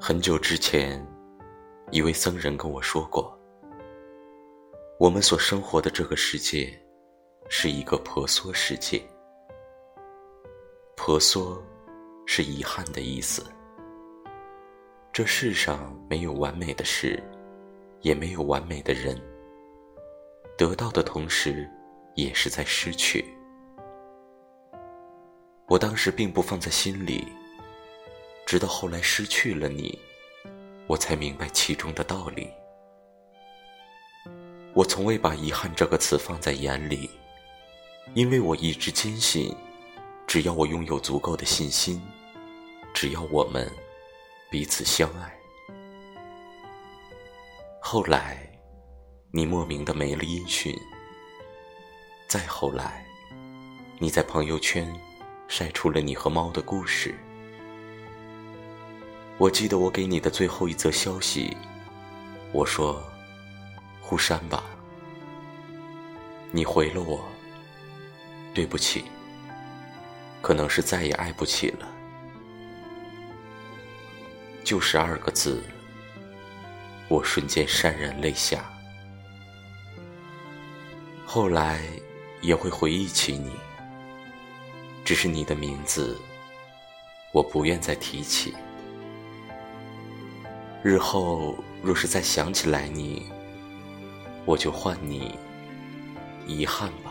很久之前，一位僧人跟我说过：“我们所生活的这个世界，是一个婆娑世界。婆娑，是遗憾的意思。这世上没有完美的事，也没有完美的人。得到的同时，也是在失去。我当时并不放在心里。”直到后来失去了你，我才明白其中的道理。我从未把遗憾这个词放在眼里，因为我一直坚信，只要我拥有足够的信心，只要我们彼此相爱。后来，你莫名的没了音讯。再后来，你在朋友圈晒出了你和猫的故事。我记得我给你的最后一则消息，我说：“互删吧。”你回了我：“对不起，可能是再也爱不起了。”就十二个字，我瞬间潸然泪下。后来也会回忆起你，只是你的名字，我不愿再提起。日后若是再想起来你，我就换你遗憾吧。